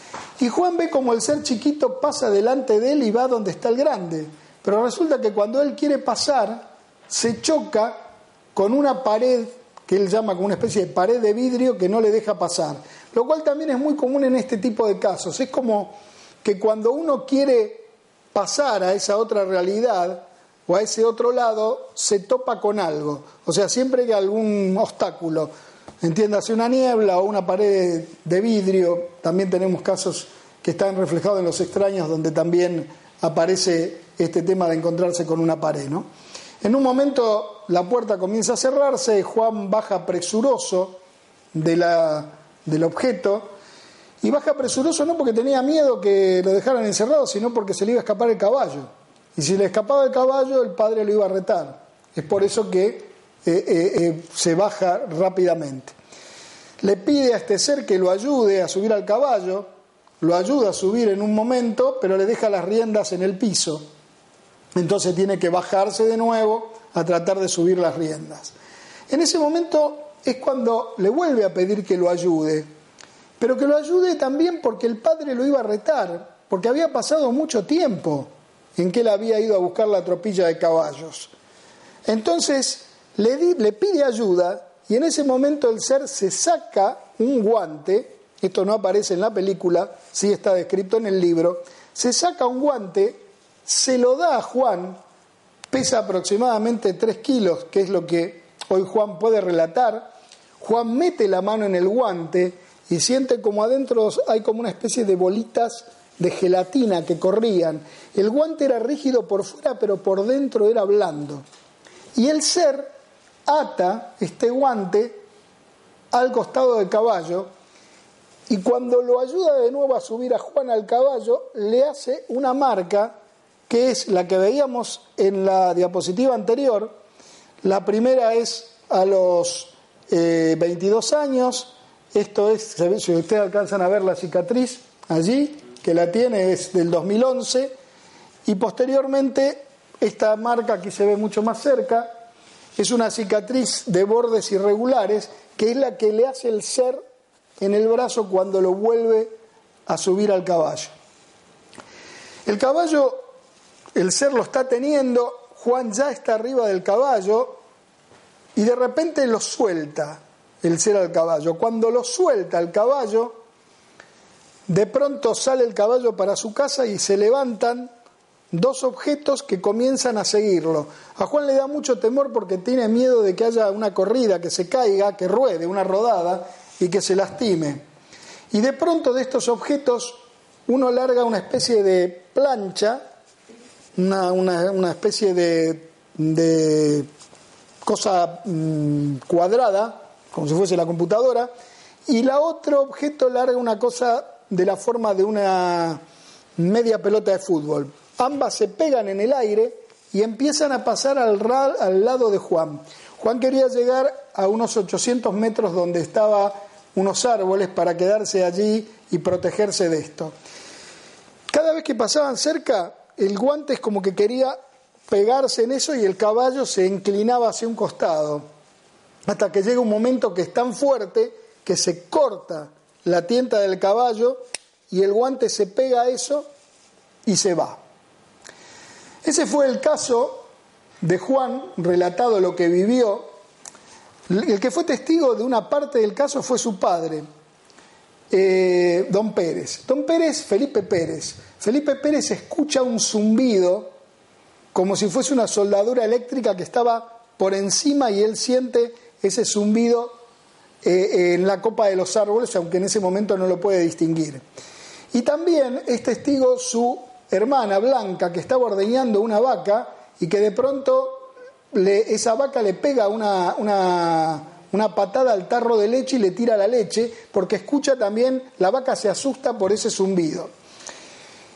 Y Juan ve como el ser chiquito pasa delante de él y va donde está el grande. Pero resulta que cuando él quiere pasar, se choca con una pared que él llama como una especie de pared de vidrio que no le deja pasar. Lo cual también es muy común en este tipo de casos. Es como que cuando uno quiere pasar a esa otra realidad o a ese otro lado, se topa con algo. O sea, siempre hay algún obstáculo. Entiéndase una niebla o una pared de vidrio. También tenemos casos que están reflejados en los extraños donde también aparece este tema de encontrarse con una pared. ¿no? En un momento la puerta comienza a cerrarse, Juan baja presuroso de la, del objeto y baja presuroso no porque tenía miedo que lo dejaran encerrado, sino porque se le iba a escapar el caballo. Y si le escapaba el caballo, el padre lo iba a retar. Es por eso que eh, eh, eh, se baja rápidamente. Le pide a este ser que lo ayude a subir al caballo, lo ayuda a subir en un momento, pero le deja las riendas en el piso. Entonces tiene que bajarse de nuevo a tratar de subir las riendas. En ese momento es cuando le vuelve a pedir que lo ayude, pero que lo ayude también porque el padre lo iba a retar, porque había pasado mucho tiempo en que él había ido a buscar la tropilla de caballos. Entonces le, pide ayuda y en ese momento el ser se saca un guante, esto no aparece en la película, sí está descrito en el libro, se saca un guante se lo da a Juan, pesa aproximadamente 3 kilos, que es lo que hoy Juan puede relatar. Juan mete la mano en el guante y siente como adentro hay como una especie de bolitas de gelatina que corrían. El guante era rígido por fuera, pero por dentro era blando. Y el ser ata este guante al costado del caballo y cuando lo ayuda de nuevo a subir a Juan al caballo, le hace una marca que es la que veíamos en la diapositiva anterior. La primera es a los 22 eh, años, esto es, si ustedes alcanzan a ver la cicatriz allí, que la tiene es del 2011, y posteriormente esta marca aquí se ve mucho más cerca, es una cicatriz de bordes irregulares, que es la que le hace el ser en el brazo cuando lo vuelve a subir al caballo. El caballo el ser lo está teniendo, Juan ya está arriba del caballo y de repente lo suelta el ser al caballo. Cuando lo suelta el caballo, de pronto sale el caballo para su casa y se levantan dos objetos que comienzan a seguirlo. A Juan le da mucho temor porque tiene miedo de que haya una corrida, que se caiga, que ruede, una rodada y que se lastime. Y de pronto de estos objetos uno larga una especie de plancha una, una, especie de, cosa mm, cuadrada, como si fuese la computadora, y la otro objeto larga una cosa de la forma de una media pelota de fútbol. Ambas se pegan en el aire y empiezan a pasar al, lado de Juan. Juan quería llegar a unos 800 metros donde estaban unos árboles para quedarse allí y protegerse de esto. Cada vez que pasaban cerca, el guante es como que quería pegarse en eso y el caballo se inclinaba hacia un costado, hasta que llega un momento que es tan fuerte que se corta la tienta del caballo y el guante se pega a eso y se va. Ese fue el caso de Juan, relatado lo que vivió. El que fue testigo de una parte del caso fue su padre, eh, don Pérez. Don Pérez, Felipe Pérez. Felipe Pérez escucha un zumbido como si fuese una soldadura eléctrica que estaba por encima y él siente ese zumbido eh, en la copa de los árboles, aunque en ese momento no lo puede distinguir. Y también es testigo su hermana blanca que estaba ordeñando una vaca y que de pronto esa vaca le pega una, una, una patada al tarro de leche y le tira la leche, porque escucha también, la vaca se asusta por ese zumbido.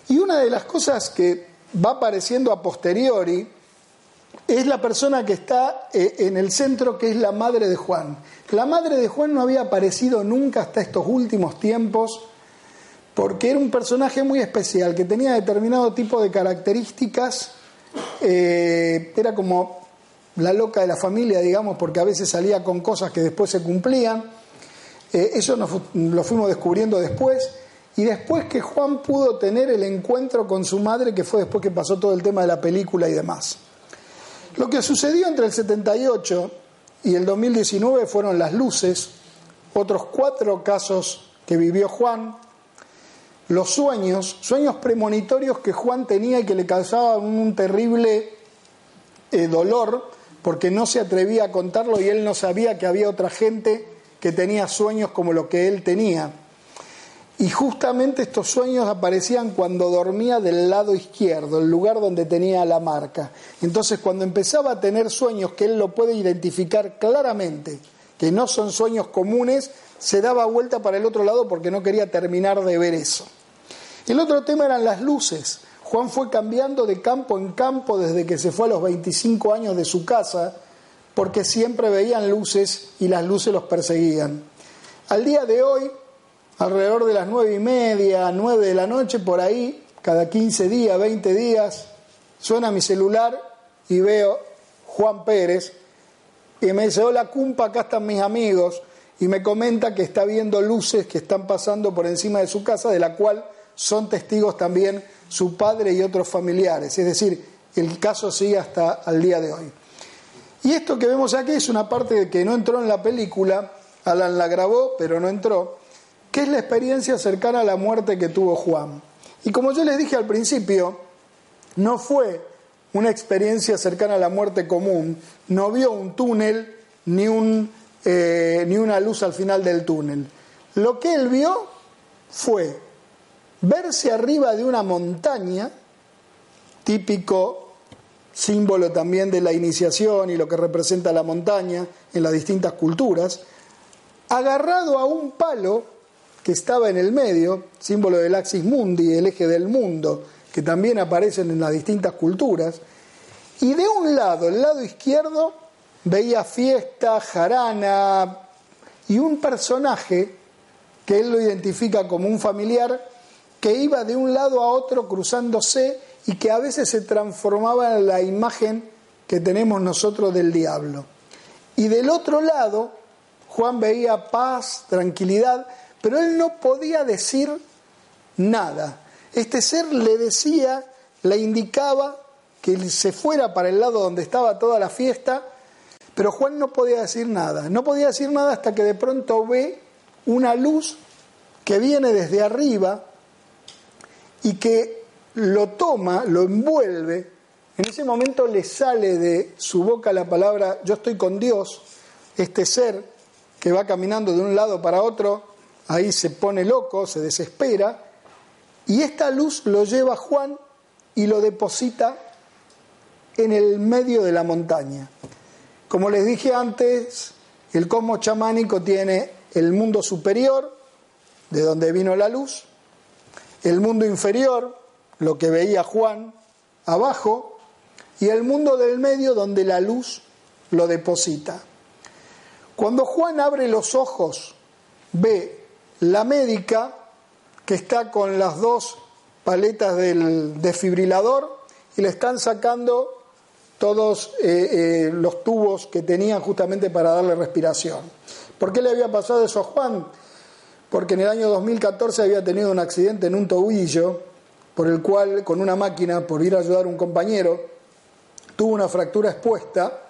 Y una de las cosas que va apareciendo a posteriori es la persona que está eh, en el centro, que es la madre de Juan. La madre de Juan no había aparecido nunca hasta estos últimos tiempos, porque era un personaje muy especial, que tenía determinado tipo de características, eh, era como la loca de la familia, digamos, porque a veces salía con cosas que después se cumplían. Eh, eso lo fuimos descubriendo después. Y después que Juan pudo tener el encuentro con su madre, que fue después que pasó todo el tema de la película y demás. Lo que sucedió entre el 78 y el 2019 fueron las luces, otros cuatro casos que vivió Juan, los sueños, sueños premonitorios que Juan tenía y que le causaban un terrible eh, dolor porque no se atrevía a contarlo y él no sabía que había otra gente que tenía sueños como lo que él tenía. Y justamente estos sueños aparecían cuando dormía del lado izquierdo, el lugar donde tenía la marca. Entonces cuando empezaba a tener sueños que él lo puede identificar claramente, que no son sueños comunes, se daba vuelta para el otro lado porque no quería terminar de ver eso. El otro tema eran las luces. Juan fue cambiando de campo en campo desde que se fue a los 25 años de su casa, porque siempre veían luces y las luces los perseguían. Al día de hoy, alrededor de las nueve y media, nueve de la noche, por ahí, cada 15 días, 20 días, suena mi celular y veo Juan Pérez y me dice, hola cumpa, acá están mis amigos, y me comenta que está viendo luces que están pasando por encima de su casa, de la cual son testigos también su padre y otros familiares. Es decir, el caso sigue hasta el día de hoy. Y esto que vemos aquí es una parte que no entró en la película, Alan la grabó, pero no entró, que es la experiencia cercana a la muerte que tuvo Juan. Y como yo les dije al principio, no fue una experiencia cercana a la muerte común, no vio un túnel ni, un, eh, ni una luz al final del túnel. Lo que él vio fue verse arriba de una montaña, típico símbolo también de la iniciación y lo que representa la montaña en las distintas culturas, agarrado a un palo que estaba en el medio, símbolo del axis mundi, el eje del mundo, que también aparecen en las distintas culturas, y de un lado, el lado izquierdo, veía fiesta, jarana y un personaje que él lo identifica como un familiar que iba de un lado a otro cruzándose y que a veces se transformaba en la imagen que tenemos nosotros del diablo. Y del otro lado, Juan veía paz, tranquilidad, pero él no podía decir nada. Este ser le decía, le indicaba que se fuera para el lado donde estaba toda la fiesta, pero Juan no podía decir nada. No podía decir nada hasta que de pronto ve una luz que viene desde arriba, y que lo toma, lo envuelve, en ese momento le sale de su boca la palabra yo estoy con Dios, este ser que va caminando de un lado para otro, ahí se pone loco, se desespera, y esta luz lo lleva Juan y lo deposita en el medio de la montaña. Como les dije antes, el cosmos chamánico tiene el mundo superior, de donde vino la luz, el mundo inferior, lo que veía Juan, abajo, y el mundo del medio donde la luz lo deposita. Cuando Juan abre los ojos, ve la médica que está con las dos paletas del desfibrilador y le están sacando todos eh, eh, los tubos que tenían justamente para darle respiración. ¿Por qué le había pasado eso a Juan? porque en el año 2014 había tenido un accidente en un tobillo, por el cual, con una máquina, por ir a ayudar a un compañero, tuvo una fractura expuesta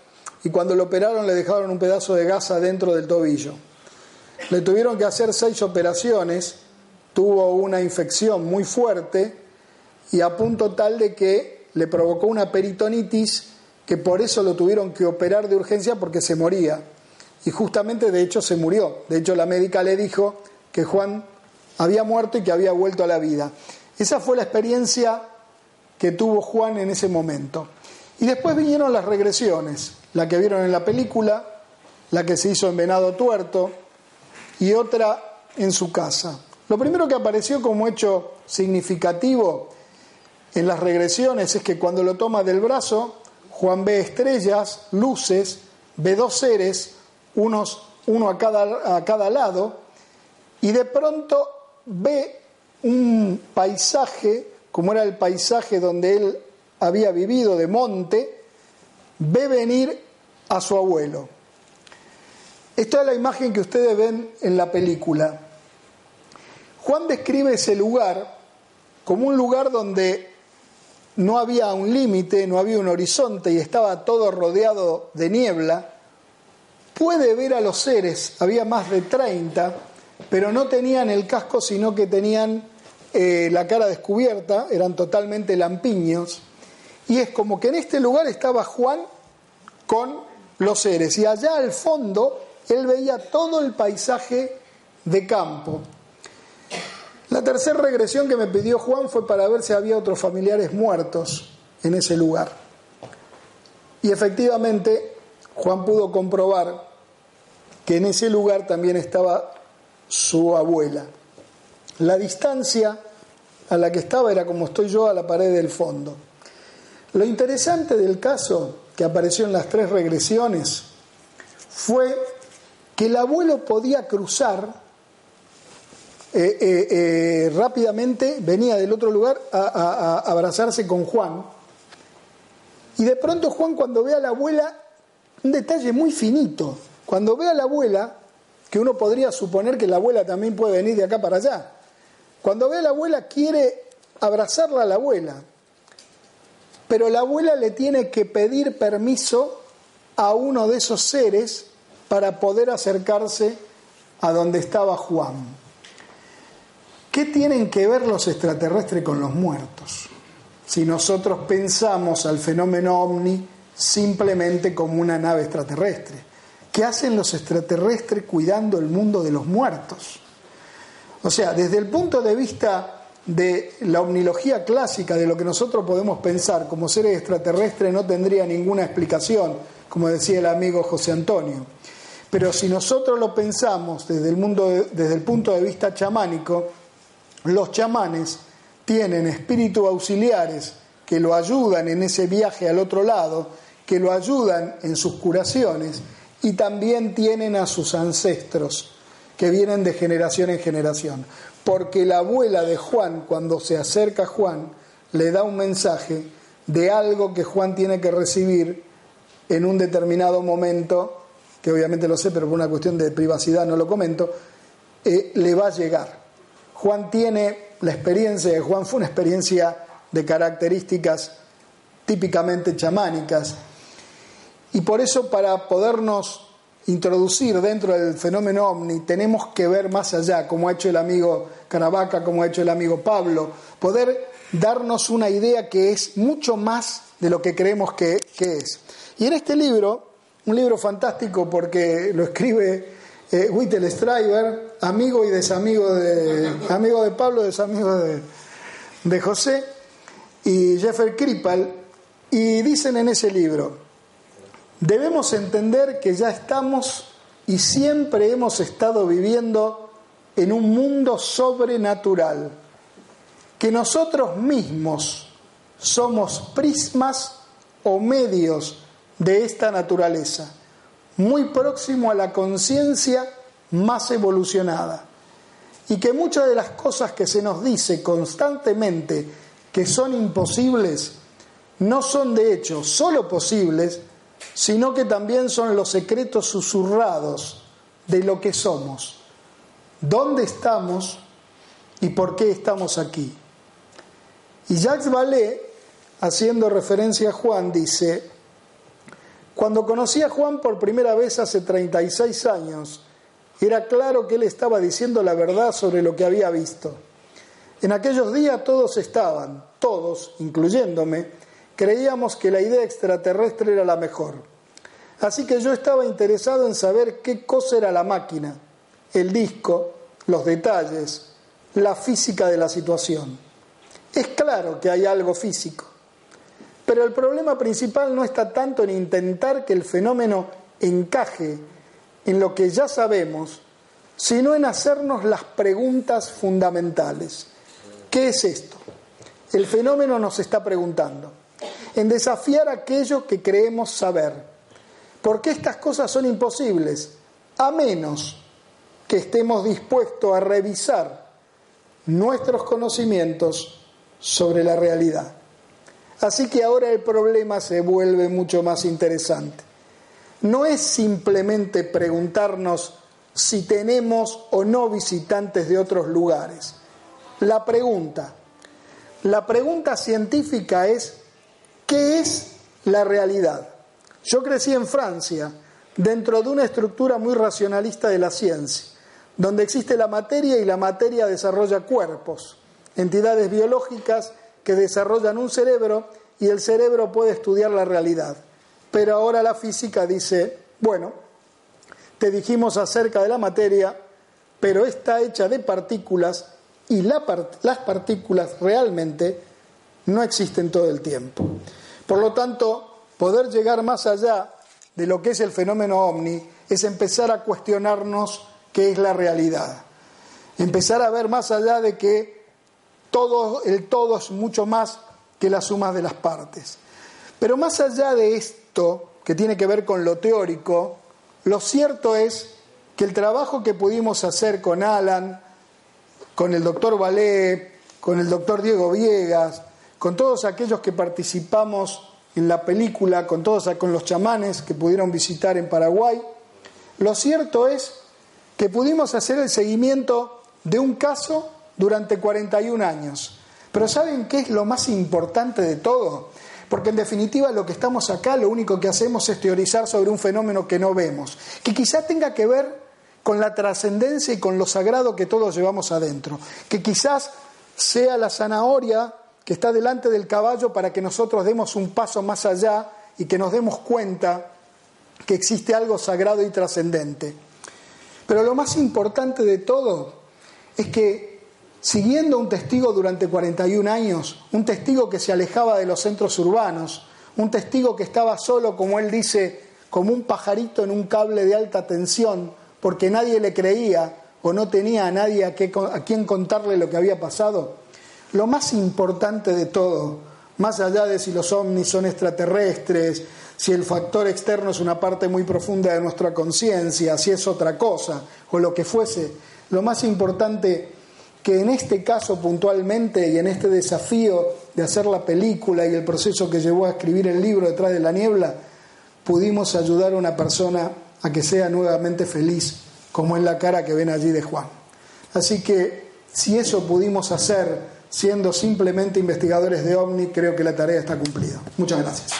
y cuando lo operaron le dejaron un pedazo de gasa dentro del tobillo. Le tuvieron que hacer seis operaciones, tuvo una infección muy fuerte y a punto tal de que le provocó una peritonitis que por eso lo tuvieron que operar de urgencia porque se moría. Y justamente de hecho se murió. De hecho la médica le dijo, que Juan había muerto y que había vuelto a la vida. Esa fue la experiencia que tuvo Juan en ese momento. Y después vinieron las regresiones, la que vieron en la película, la que se hizo en Venado Tuerto y otra en su casa. Lo primero que apareció como hecho significativo en las regresiones es que cuando lo toma del brazo, Juan ve estrellas, luces, ve dos seres, unos, uno a cada, a cada lado, y de pronto ve un paisaje, como era el paisaje donde él había vivido de monte, ve venir a su abuelo. Esta es la imagen que ustedes ven en la película. Juan describe ese lugar como un lugar donde no había un límite, no había un horizonte y estaba todo rodeado de niebla. Puede ver a los seres, había más de 30, pero no tenían el casco, sino que tenían eh, la cara descubierta, eran totalmente lampiños. Y es como que en este lugar estaba Juan con los seres. Y allá al fondo él veía todo el paisaje de campo. La tercera regresión que me pidió Juan fue para ver si había otros familiares muertos en ese lugar. Y efectivamente Juan pudo comprobar que en ese lugar también estaba su abuela. La distancia a la que estaba era como estoy yo a la pared del fondo. Lo interesante del caso que apareció en las tres regresiones fue que el abuelo podía cruzar eh, eh, eh, rápidamente, venía del otro lugar a, abrazarse con Juan. Y de pronto Juan cuando ve a la abuela, un detalle muy finito, cuando ve a la abuela, que uno podría suponer que la abuela también puede venir de acá para allá, cuando ve a la abuela quiere abrazarla a la abuela, pero la abuela le tiene que pedir permiso a uno de esos seres para poder acercarse a donde estaba Juan. ¿Qué tienen que ver los extraterrestres con los muertos? Si nosotros pensamos al fenómeno ovni simplemente como una nave extraterrestre. ¿Qué hacen los extraterrestres cuidando el mundo de los muertos? O sea, desde el punto de vista de la omnilogía clásica, de lo que nosotros podemos pensar como seres extraterrestres, no tendría ninguna explicación, como decía el amigo José Antonio. Pero si nosotros lo pensamos desde el, mundo, desde el punto de vista chamánico, los chamanes tienen espíritus auxiliares que lo ayudan en ese viaje al otro lado, que lo ayudan en sus curaciones y también tienen a sus ancestros que vienen de generación en generación porque la abuela de Juan, cuando se acerca a Juan, le da un mensaje de algo que Juan tiene que recibir en un determinado momento, que obviamente lo sé, pero por una cuestión de privacidad no lo comento, eh, le va a llegar. Juan tiene la experiencia de Juan, fue una experiencia de características típicamente chamánicas, y por eso para podernos introducir dentro del fenómeno ovni, tenemos que ver más allá, como ha hecho el amigo Caravaca, como ha hecho el amigo Pablo, poder darnos una idea que es mucho más de lo que creemos que, es. Y en este libro, un libro fantástico porque lo escribe eh, Whittle amigo y desamigo de, amigo de Pablo, desamigo de, de José, y Jeffrey Kripal, y dicen en ese libro, Debemos entender que ya estamos y siempre hemos estado viviendo en un mundo sobrenatural, que nosotros mismos somos prismas o medios de esta naturaleza, muy próximo a la conciencia más evolucionada, y que muchas de las cosas que se nos dice constantemente que son imposibles, no son de hecho solo posibles, sino que también son los secretos susurrados de lo que somos, dónde estamos y por qué estamos aquí. Y Jacques Vallée, haciendo referencia a Juan, dice, cuando conocí a Juan por primera vez hace 36 años, era claro que él estaba diciendo la verdad sobre lo que había visto. En aquellos días todos estaban, todos, incluyéndome, creíamos que la idea extraterrestre era la mejor. Así que yo estaba interesado en saber qué cosa era la máquina, el disco, los detalles, la física de la situación. Es claro que hay algo físico, pero el problema principal no está tanto en intentar que el fenómeno encaje en lo que ya sabemos, sino en hacernos las preguntas fundamentales. ¿Qué es esto? El fenómeno nos está preguntando, en desafiar aquello que creemos saber. ¿Por qué estas cosas son imposibles? A menos que estemos dispuestos a revisar nuestros conocimientos sobre la realidad. Así que ahora el problema se vuelve mucho más interesante. No es simplemente preguntarnos si tenemos o no visitantes de otros lugares. La pregunta, la pregunta científica es, ¿qué es la realidad? Yo crecí en Francia, dentro de una estructura muy racionalista de la ciencia, donde existe la materia y la materia desarrolla cuerpos, entidades biológicas que desarrollan un cerebro y el cerebro puede estudiar la realidad. Pero ahora la física dice, bueno, te dijimos acerca de la materia, pero está hecha de partículas y las partículas realmente no existen todo el tiempo. Por lo tanto, poder llegar más allá de lo que es el fenómeno ovni es empezar a cuestionarnos qué es la realidad. Empezar a ver más allá de que todo, el todo es mucho más que la suma de las partes. Pero más allá de esto, que tiene que ver con lo teórico, lo cierto es que el trabajo que pudimos hacer con Alan, con el doctor Valé, con el doctor Diego Viegas, con todos aquellos que participamos en la película, con todos con los chamanes que pudieron visitar en Paraguay, lo cierto es que pudimos hacer el seguimiento de un caso durante 41 años. Pero ¿saben qué es lo más importante de todo? Porque en definitiva lo que estamos acá, lo único que hacemos es teorizar sobre un fenómeno que no vemos, que quizá tenga que ver con la trascendencia y con lo sagrado que todos llevamos adentro, que quizás sea la zanahoria que está delante del caballo para que nosotros demos un paso más allá y que nos demos cuenta que existe algo sagrado y trascendente. Pero lo más importante de todo es que siguiendo un testigo durante 41 años, un testigo que se alejaba de los centros urbanos, un testigo que estaba solo, como él dice, como un pajarito en un cable de alta tensión, porque nadie le creía o no tenía a nadie a, quien contarle lo que había pasado. Lo más importante de todo, más allá de si los ovnis son extraterrestres, si el factor externo es una parte muy profunda de nuestra conciencia, si es otra cosa o lo que fuese, lo más importante que en este caso puntualmente y en este desafío de hacer la película y el proceso que llevó a escribir el libro detrás de la niebla, pudimos ayudar a una persona a que sea nuevamente feliz, como en la cara que ven allí de Juan. Así que si eso pudimos hacer siendo simplemente investigadores de OVNI, creo que la tarea está cumplida. Muchas gracias.